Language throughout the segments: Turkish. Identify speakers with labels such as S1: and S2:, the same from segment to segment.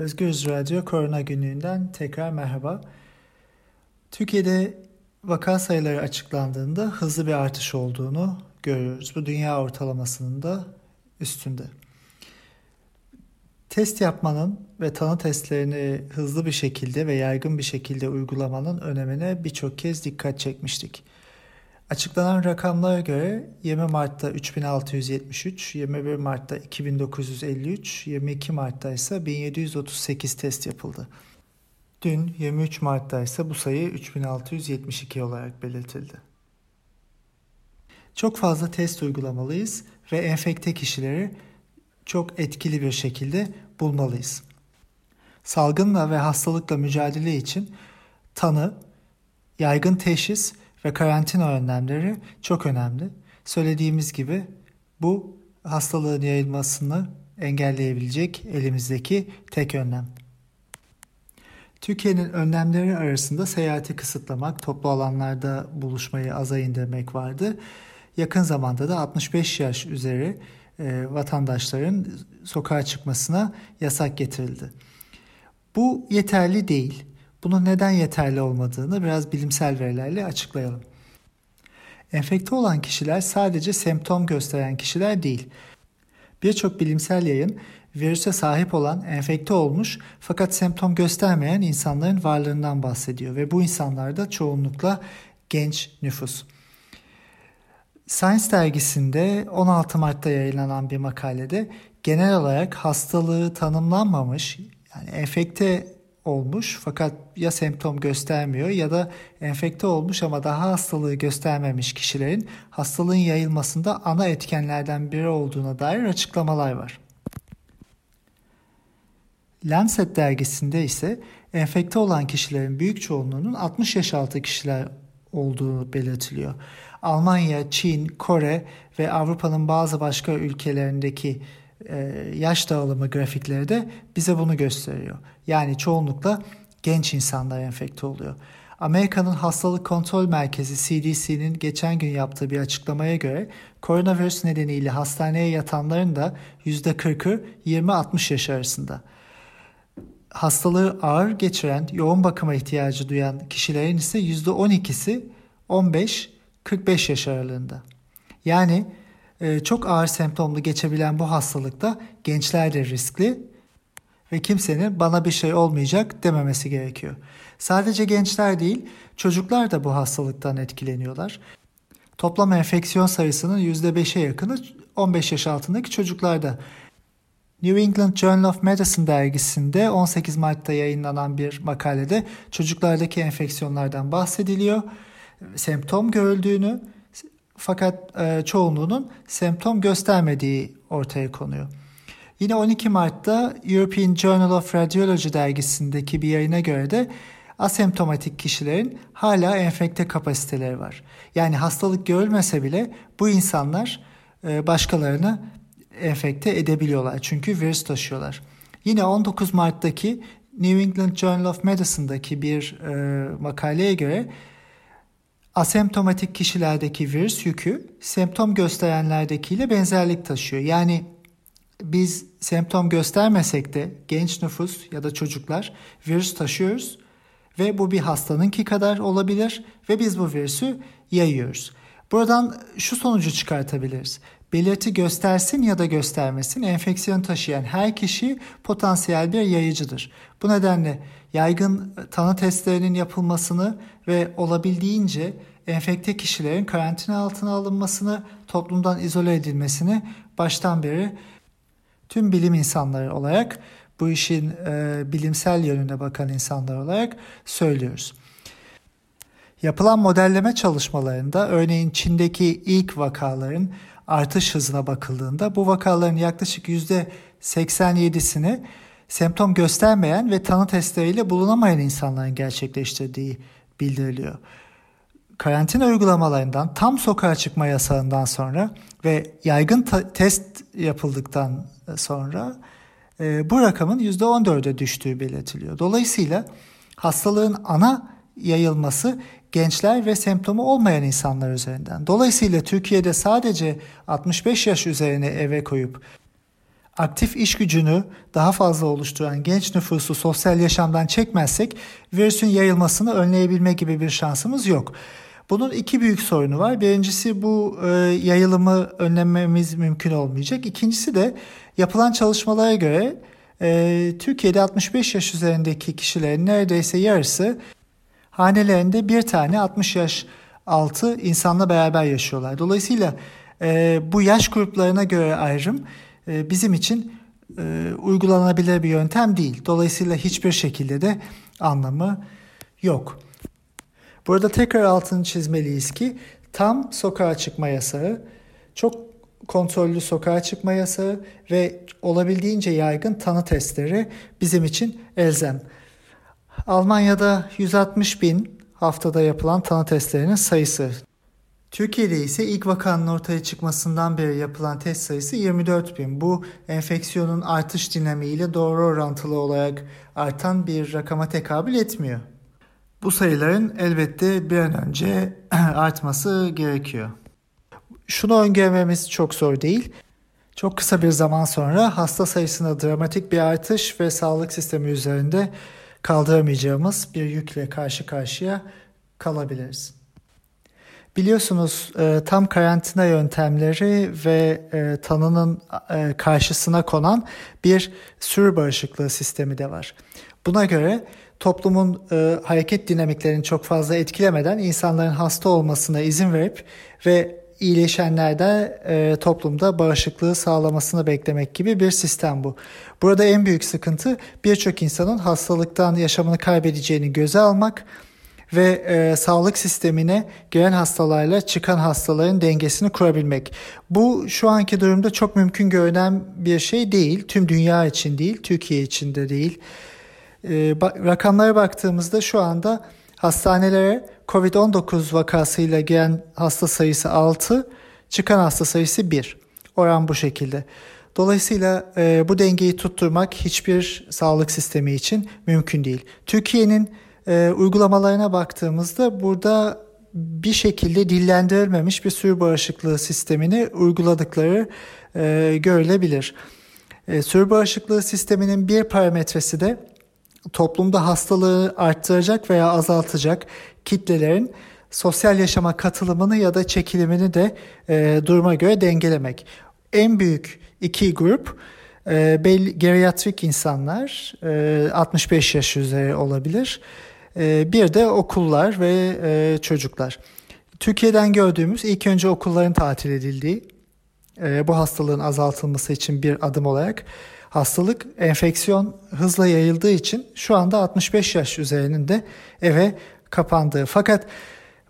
S1: Özgürüz Radyo Korona Günlüğü'nden tekrar merhaba. Türkiye'de vaka sayıları açıklandığında hızlı bir artış olduğunu görüyoruz. Bu dünya ortalamasının da üstünde. Test yapmanın ve tanı testlerini hızlı bir şekilde ve yaygın bir şekilde uygulamanın önemine birçok kez dikkat çekmiştik. Açıklanan rakamlara göre 20 Mart'ta 3673, 21 Mart'ta 2953, 22 Mart'ta ise 1738 test yapıldı. Dün 23 Mart'ta ise bu sayı 3672 olarak belirtildi. Çok fazla test uygulamalıyız ve enfekte kişileri çok etkili bir şekilde bulmalıyız. Salgınla ve hastalıkla mücadele için tanı, yaygın teşhis ve karantina önlemleri çok önemli. Söylediğimiz gibi bu hastalığın yayılmasını engelleyebilecek elimizdeki tek önlem. Türkiye'nin önlemleri arasında seyahati kısıtlamak, toplu alanlarda buluşmayı aza indirmek vardı. Yakın zamanda da 65 yaş üzeri e, vatandaşların sokağa çıkmasına yasak getirildi. Bu yeterli değil. Bunun neden yeterli olmadığını biraz bilimsel verilerle açıklayalım. Enfekte olan kişiler sadece semptom gösteren kişiler değil. Birçok bilimsel yayın virüse sahip olan enfekte olmuş fakat semptom göstermeyen insanların varlığından bahsediyor ve bu insanlar da çoğunlukla genç nüfus. Science dergisinde 16 Mart'ta yayınlanan bir makalede genel olarak hastalığı tanımlanmamış yani enfekte olmuş fakat ya semptom göstermiyor ya da enfekte olmuş ama daha hastalığı göstermemiş kişilerin hastalığın yayılmasında ana etkenlerden biri olduğuna dair açıklamalar var. Lancet dergisinde ise enfekte olan kişilerin büyük çoğunluğunun 60 yaş altı kişiler olduğu belirtiliyor. Almanya, Çin, Kore ve Avrupa'nın bazı başka ülkelerindeki yaş dağılımı grafikleri de bize bunu gösteriyor. Yani çoğunlukla genç insanlar enfekte oluyor. Amerika'nın Hastalık Kontrol Merkezi CDC'nin geçen gün yaptığı bir açıklamaya göre koronavirüs nedeniyle hastaneye yatanların da %40'ı 20-60 yaş arasında. Hastalığı ağır geçiren, yoğun bakıma ihtiyacı duyan kişilerin ise %12'si 15-45 yaş aralığında. Yani çok ağır semptomlu geçebilen bu hastalıkta gençler de riskli ve kimsenin bana bir şey olmayacak dememesi gerekiyor. Sadece gençler değil, çocuklar da bu hastalıktan etkileniyorlar. Toplam enfeksiyon sayısının %5'e yakını 15 yaş altındaki çocuklarda. New England Journal of Medicine dergisinde 18 Mart'ta yayınlanan bir makalede çocuklardaki enfeksiyonlardan bahsediliyor. Semptom görüldüğünü, fakat e, çoğunluğunun semptom göstermediği ortaya konuyor. Yine 12 Mart'ta European Journal of Radiology dergisindeki bir yayına göre de asemptomatik kişilerin hala enfekte kapasiteleri var. Yani hastalık görülmese bile bu insanlar e, başkalarını enfekte edebiliyorlar. Çünkü virüs taşıyorlar. Yine 19 Mart'taki New England Journal of Medicine'daki bir e, makaleye göre asemptomatik kişilerdeki virüs yükü semptom gösterenlerdekiyle benzerlik taşıyor. Yani biz semptom göstermesek de genç nüfus ya da çocuklar virüs taşıyoruz ve bu bir hastanınki kadar olabilir ve biz bu virüsü yayıyoruz. Buradan şu sonucu çıkartabiliriz. Belirti göstersin ya da göstermesin enfeksiyon taşıyan her kişi potansiyel bir yayıcıdır. Bu nedenle yaygın tanı testlerinin yapılmasını ve olabildiğince enfekte kişilerin karantina altına alınmasını, toplumdan izole edilmesini baştan beri tüm bilim insanları olarak bu işin e, bilimsel yönüne bakan insanlar olarak söylüyoruz. Yapılan modelleme çalışmalarında örneğin Çin'deki ilk vakaların artış hızına bakıldığında bu vakaların yaklaşık %87'sini semptom göstermeyen ve tanı testleriyle bulunamayan insanların gerçekleştirdiği bildiriliyor. Karantina uygulamalarından tam sokağa çıkma yasağından sonra ve yaygın test yapıldıktan sonra e, bu rakamın %14'e düştüğü belirtiliyor. Dolayısıyla hastalığın ana yayılması gençler ve semptomu olmayan insanlar üzerinden. Dolayısıyla Türkiye'de sadece 65 yaş üzerine eve koyup aktif iş gücünü daha fazla oluşturan genç nüfusu sosyal yaşamdan çekmezsek virüsün yayılmasını önleyebilme gibi bir şansımız yok. Bunun iki büyük sorunu var. Birincisi bu e, yayılımı önlememiz mümkün olmayacak. İkincisi de yapılan çalışmalara göre e, Türkiye'de 65 yaş üzerindeki kişilerin neredeyse yarısı hanelerinde bir tane 60 yaş altı insanla beraber yaşıyorlar. Dolayısıyla e, bu yaş gruplarına göre ayrım e, bizim için e, uygulanabilir bir yöntem değil. Dolayısıyla hiçbir şekilde de anlamı yok. Burada tekrar altını çizmeliyiz ki tam sokağa çıkma yasağı, çok kontrollü sokağa çıkma yasağı ve olabildiğince yaygın tanı testleri bizim için elzem. Almanya'da 160 bin haftada yapılan tanı testlerinin sayısı. Türkiye'de ise ilk vakanın ortaya çıkmasından beri yapılan test sayısı 24 bin. Bu enfeksiyonun artış dinamiğiyle doğru orantılı olarak artan bir rakama tekabül etmiyor. Bu sayıların elbette bir an önce artması gerekiyor. Şunu öngörmemiz çok zor değil. Çok kısa bir zaman sonra hasta sayısında dramatik bir artış ve sağlık sistemi üzerinde kaldıramayacağımız bir yükle karşı karşıya kalabiliriz. Biliyorsunuz e, tam karantina yöntemleri ve e, tanının e, karşısına konan bir sürü bağışıklığı sistemi de var. Buna göre toplumun hareket dinamiklerini çok fazla etkilemeden insanların hasta olmasına izin verip ve iyileşenlerde e, toplumda bağışıklığı sağlamasını beklemek gibi bir sistem bu. Burada en büyük sıkıntı birçok insanın hastalıktan yaşamını kaybedeceğini göze almak ve e, sağlık sistemine giren hastalarla çıkan hastaların dengesini kurabilmek. Bu şu anki durumda çok mümkün görünen bir şey değil. Tüm dünya için değil, Türkiye için de değil. E, rakamlara baktığımızda şu anda hastanelere COVID-19 vakasıyla giren hasta sayısı 6, çıkan hasta sayısı 1. Oran bu şekilde. Dolayısıyla e, bu dengeyi tutturmak hiçbir sağlık sistemi için mümkün değil. Türkiye'nin e, uygulamalarına baktığımızda burada bir şekilde dillendirilmemiş bir sürü bağışıklığı sistemini uyguladıkları e, görülebilir. E, sürü bağışıklığı sisteminin bir parametresi de toplumda hastalığı arttıracak veya azaltacak kitlelerin sosyal yaşama katılımını ya da çekilimini de e, duruma göre dengelemek. En büyük iki grup e, belli, geriatrik insanlar e, 65 yaş üzeri olabilir. E, bir de okullar ve e, çocuklar. Türkiye'den gördüğümüz ilk önce okulların tatil edildiği e, bu hastalığın azaltılması için bir adım olarak hastalık enfeksiyon hızla yayıldığı için şu anda 65 yaş üzerinin de eve kapandığı. Fakat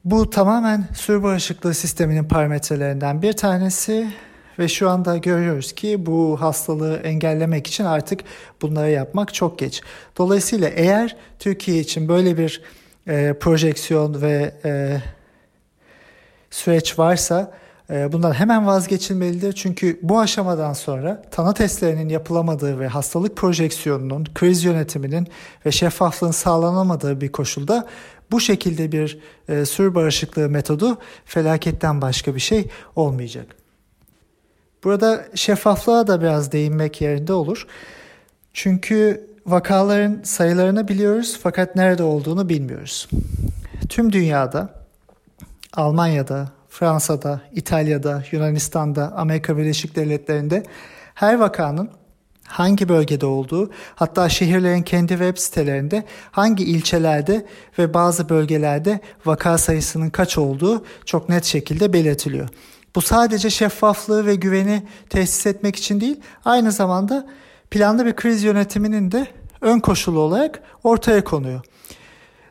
S1: bu tamamen sürü bağışıklığı sisteminin parametrelerinden bir tanesi ve şu anda görüyoruz ki bu hastalığı engellemek için artık bunları yapmak çok geç. Dolayısıyla eğer Türkiye için böyle bir e, projeksiyon ve e, süreç varsa bundan hemen vazgeçilmelidir. Çünkü bu aşamadan sonra tanı testlerinin yapılamadığı ve hastalık projeksiyonunun, kriz yönetiminin ve şeffaflığın sağlanamadığı bir koşulda bu şekilde bir e, sür bağışıklığı metodu felaketten başka bir şey olmayacak. Burada şeffaflığa da biraz değinmek yerinde olur. Çünkü vakaların sayılarını biliyoruz fakat nerede olduğunu bilmiyoruz. Tüm dünyada, Almanya'da, Fransa'da, İtalya'da, Yunanistan'da, Amerika Birleşik Devletleri'nde her vakanın hangi bölgede olduğu, hatta şehirlerin kendi web sitelerinde hangi ilçelerde ve bazı bölgelerde vaka sayısının kaç olduğu çok net şekilde belirtiliyor. Bu sadece şeffaflığı ve güveni tesis etmek için değil, aynı zamanda planlı bir kriz yönetiminin de ön koşulu olarak ortaya konuyor.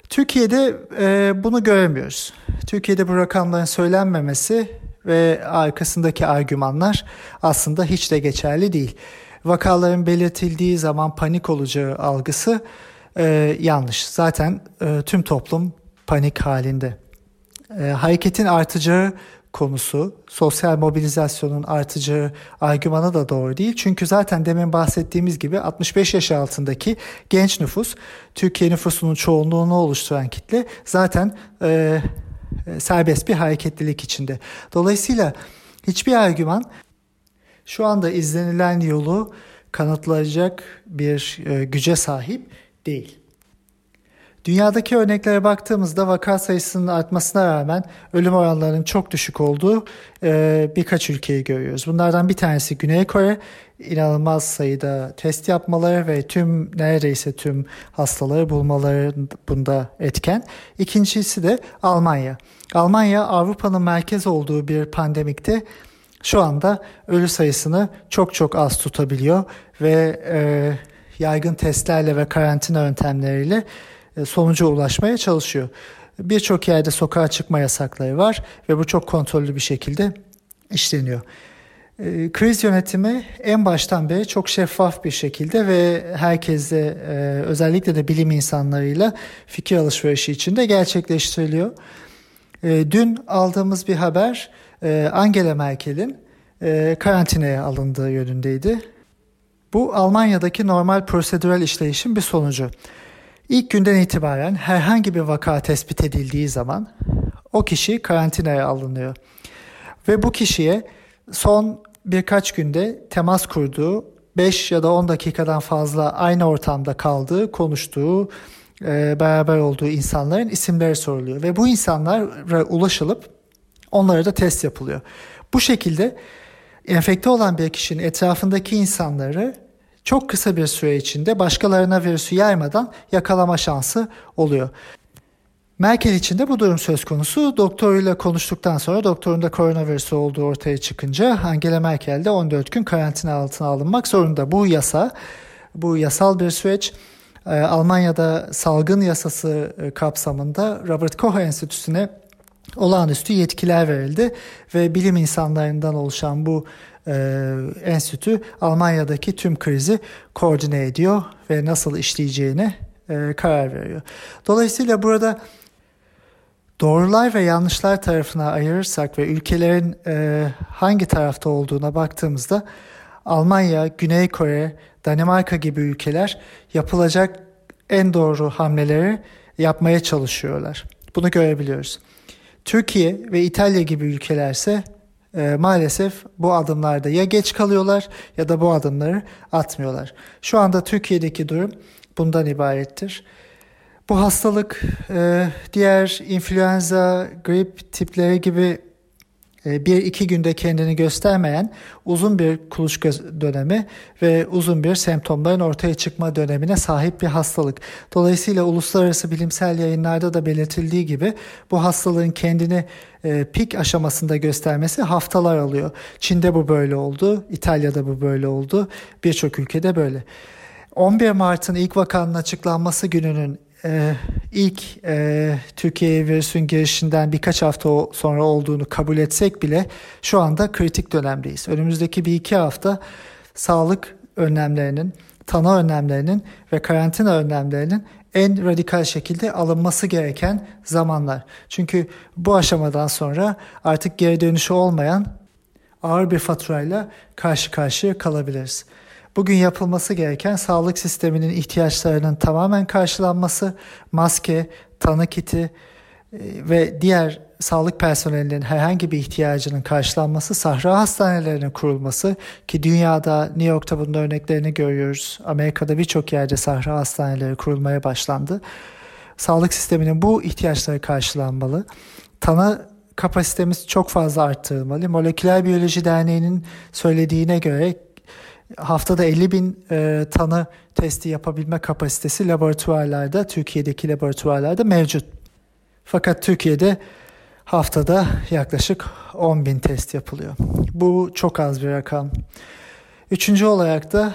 S1: Türkiye'de e, bunu göremiyoruz. Türkiye'de bu rakamların söylenmemesi ve arkasındaki argümanlar aslında hiç de geçerli değil. Vakaların belirtildiği zaman panik olacağı algısı e, yanlış. Zaten e, tüm toplum panik halinde. E, hareketin artacağı konusu sosyal mobilizasyonun artacağı argümanı da doğru değil. Çünkü zaten demin bahsettiğimiz gibi 65 yaş altındaki genç nüfus Türkiye nüfusunun çoğunluğunu oluşturan kitle zaten e, serbest bir hareketlilik içinde. Dolayısıyla hiçbir argüman şu anda izlenilen yolu kanıtlayacak bir e, güce sahip değil. Dünyadaki örneklere baktığımızda vaka sayısının artmasına rağmen ölüm oranlarının çok düşük olduğu e, birkaç ülkeyi görüyoruz. Bunlardan bir tanesi Güney Kore. inanılmaz sayıda test yapmaları ve tüm neredeyse tüm hastaları bulmaları bunda etken. İkincisi de Almanya. Almanya Avrupa'nın merkez olduğu bir pandemikte şu anda ölü sayısını çok çok az tutabiliyor ve e, yaygın testlerle ve karantina yöntemleriyle sonuca ulaşmaya çalışıyor. Birçok yerde sokağa çıkma yasakları var ve bu çok kontrollü bir şekilde işleniyor. E, kriz yönetimi en baştan beri çok şeffaf bir şekilde ve herkesle e, özellikle de bilim insanlarıyla fikir alışverişi içinde gerçekleştiriliyor. Dün aldığımız bir haber Angela Merkel'in karantinaya alındığı yönündeydi. Bu Almanya'daki normal prosedürel işleyişin bir sonucu. İlk günden itibaren herhangi bir vaka tespit edildiği zaman o kişi karantinaya alınıyor. Ve bu kişiye son birkaç günde temas kurduğu 5 ya da 10 dakikadan fazla aynı ortamda kaldığı, konuştuğu, e, beraber olduğu insanların isimleri soruluyor. Ve bu insanlara ulaşılıp onlara da test yapılıyor. Bu şekilde enfekte olan bir kişinin etrafındaki insanları çok kısa bir süre içinde başkalarına virüsü yaymadan yakalama şansı oluyor. Merkel için de bu durum söz konusu. Doktoruyla konuştuktan sonra doktorun da koronavirüsü olduğu ortaya çıkınca Angela Merkel de 14 gün karantina altına alınmak zorunda. Bu yasa, bu yasal bir süreç. Ee, Almanya'da salgın yasası e, kapsamında Robert Koch Enstitüsü'ne olağanüstü yetkiler verildi ve bilim insanlarından oluşan bu e, enstitü Almanya'daki tüm krizi koordine ediyor ve nasıl işleyeceğine e, karar veriyor. Dolayısıyla burada doğrular ve yanlışlar tarafına ayırırsak ve ülkelerin e, hangi tarafta olduğuna baktığımızda Almanya, Güney Kore, Danimarka gibi ülkeler yapılacak en doğru hamleleri yapmaya çalışıyorlar. Bunu görebiliyoruz. Türkiye ve İtalya gibi ülkelerse e, maalesef bu adımlarda ya geç kalıyorlar ya da bu adımları atmıyorlar. Şu anda Türkiye'deki durum bundan ibarettir. Bu hastalık e, diğer influenza, grip tipleri gibi bir iki günde kendini göstermeyen uzun bir kuluçka dönemi ve uzun bir semptomların ortaya çıkma dönemine sahip bir hastalık. Dolayısıyla uluslararası bilimsel yayınlarda da belirtildiği gibi bu hastalığın kendini e, pik aşamasında göstermesi haftalar alıyor. Çin'de bu böyle oldu, İtalya'da bu böyle oldu, birçok ülkede böyle. 11 Mart'ın ilk vakanın açıklanması gününün e, ilk e, Türkiye'ye virüsün girişinden birkaç hafta sonra olduğunu kabul etsek bile şu anda kritik dönemdeyiz. Önümüzdeki bir iki hafta sağlık önlemlerinin, tanı önlemlerinin ve karantina önlemlerinin en radikal şekilde alınması gereken zamanlar. Çünkü bu aşamadan sonra artık geri dönüşü olmayan ağır bir faturayla karşı karşıya kalabiliriz. Bugün yapılması gereken sağlık sisteminin ihtiyaçlarının tamamen karşılanması, maske, tanı kiti e, ve diğer sağlık personelinin herhangi bir ihtiyacının karşılanması, sahra hastanelerinin kurulması ki dünyada New York'ta bunun örneklerini görüyoruz. Amerika'da birçok yerde sahra hastaneleri kurulmaya başlandı. Sağlık sisteminin bu ihtiyaçları karşılanmalı. Tanı kapasitemiz çok fazla arttırılmalı. Moleküler Biyoloji Derneği'nin söylediğine göre haftada 50 bin e, tanı testi yapabilme kapasitesi laboratuvarlarda, Türkiye'deki laboratuvarlarda mevcut. Fakat Türkiye'de haftada yaklaşık 10 bin test yapılıyor. Bu çok az bir rakam. Üçüncü olarak da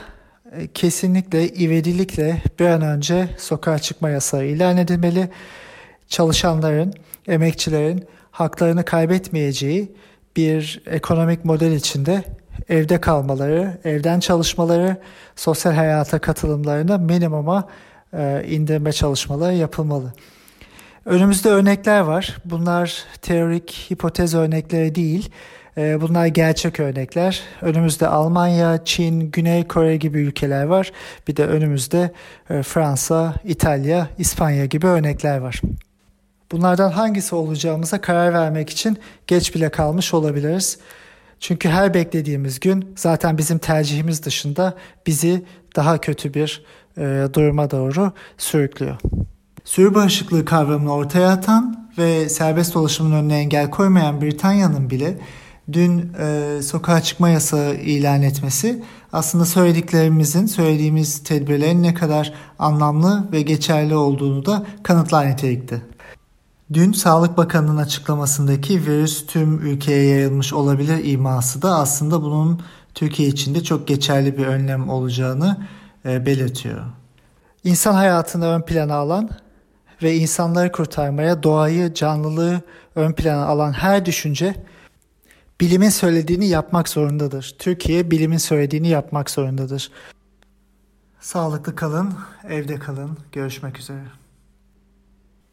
S1: e, kesinlikle ivedilikle bir an önce sokağa çıkma yasağı ilan edilmeli. Çalışanların, emekçilerin haklarını kaybetmeyeceği bir ekonomik model içinde evde kalmaları, evden çalışmaları, sosyal hayata katılımlarını minimuma e, indirme çalışmaları yapılmalı. Önümüzde örnekler var. Bunlar teorik hipotez örnekleri değil. E, bunlar gerçek örnekler. Önümüzde Almanya, Çin, Güney Kore gibi ülkeler var. Bir de önümüzde e, Fransa, İtalya, İspanya gibi örnekler var. Bunlardan hangisi olacağımıza karar vermek için geç bile kalmış olabiliriz. Çünkü her beklediğimiz gün zaten bizim tercihimiz dışında bizi daha kötü bir e, duruma doğru sürüklüyor. Sürü bağışıklığı kavramını ortaya atan ve serbest dolaşımın önüne engel koymayan Britanya'nın bile dün e, sokağa çıkma yasağı ilan etmesi aslında söylediklerimizin, söylediğimiz tedbirlerin ne kadar anlamlı ve geçerli olduğunu da kanıtlar nitelikte. Dün Sağlık Bakanı'nın açıklamasındaki virüs tüm ülkeye yayılmış olabilir iması da aslında bunun Türkiye için de çok geçerli bir önlem olacağını e, belirtiyor. İnsan hayatını ön plana alan ve insanları kurtarmaya, doğayı, canlılığı ön plana alan her düşünce bilimin söylediğini yapmak zorundadır. Türkiye bilimin söylediğini yapmak zorundadır. Sağlıklı kalın, evde kalın. Görüşmek üzere.